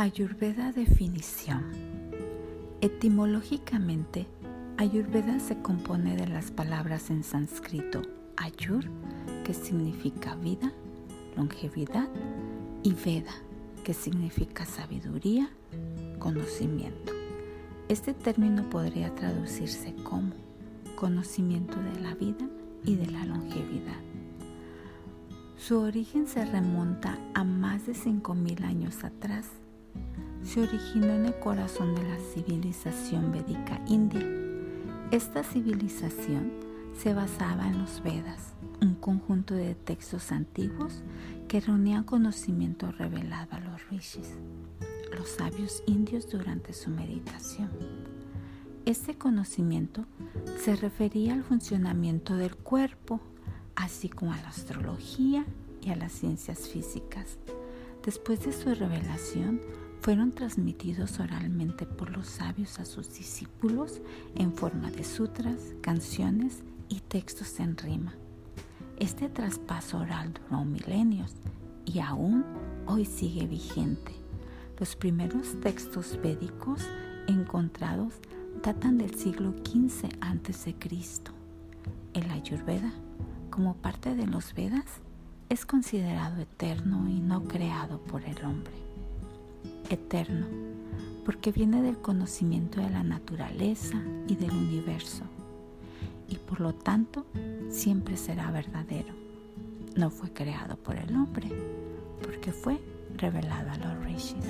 Ayurveda definición. Etimológicamente, Ayurveda se compone de las palabras en sánscrito Ayur, que significa vida, longevidad, y Veda, que significa sabiduría, conocimiento. Este término podría traducirse como conocimiento de la vida y de la longevidad. Su origen se remonta a más de 5.000 años atrás se originó en el corazón de la civilización védica india. Esta civilización se basaba en los Vedas, un conjunto de textos antiguos que reunían conocimiento revelado a los rishis, los sabios indios durante su meditación. Este conocimiento se refería al funcionamiento del cuerpo, así como a la astrología y a las ciencias físicas. Después de su revelación, fueron transmitidos oralmente por los sabios a sus discípulos en forma de sutras, canciones y textos en rima. Este traspaso oral duró milenios y aún hoy sigue vigente. Los primeros textos védicos encontrados datan del siglo XV a.C. El Ayurveda, como parte de los Vedas, es considerado eterno y no creado por el hombre eterno, porque viene del conocimiento de la naturaleza y del universo, y por lo tanto siempre será verdadero. No fue creado por el hombre, porque fue revelado a los rishis.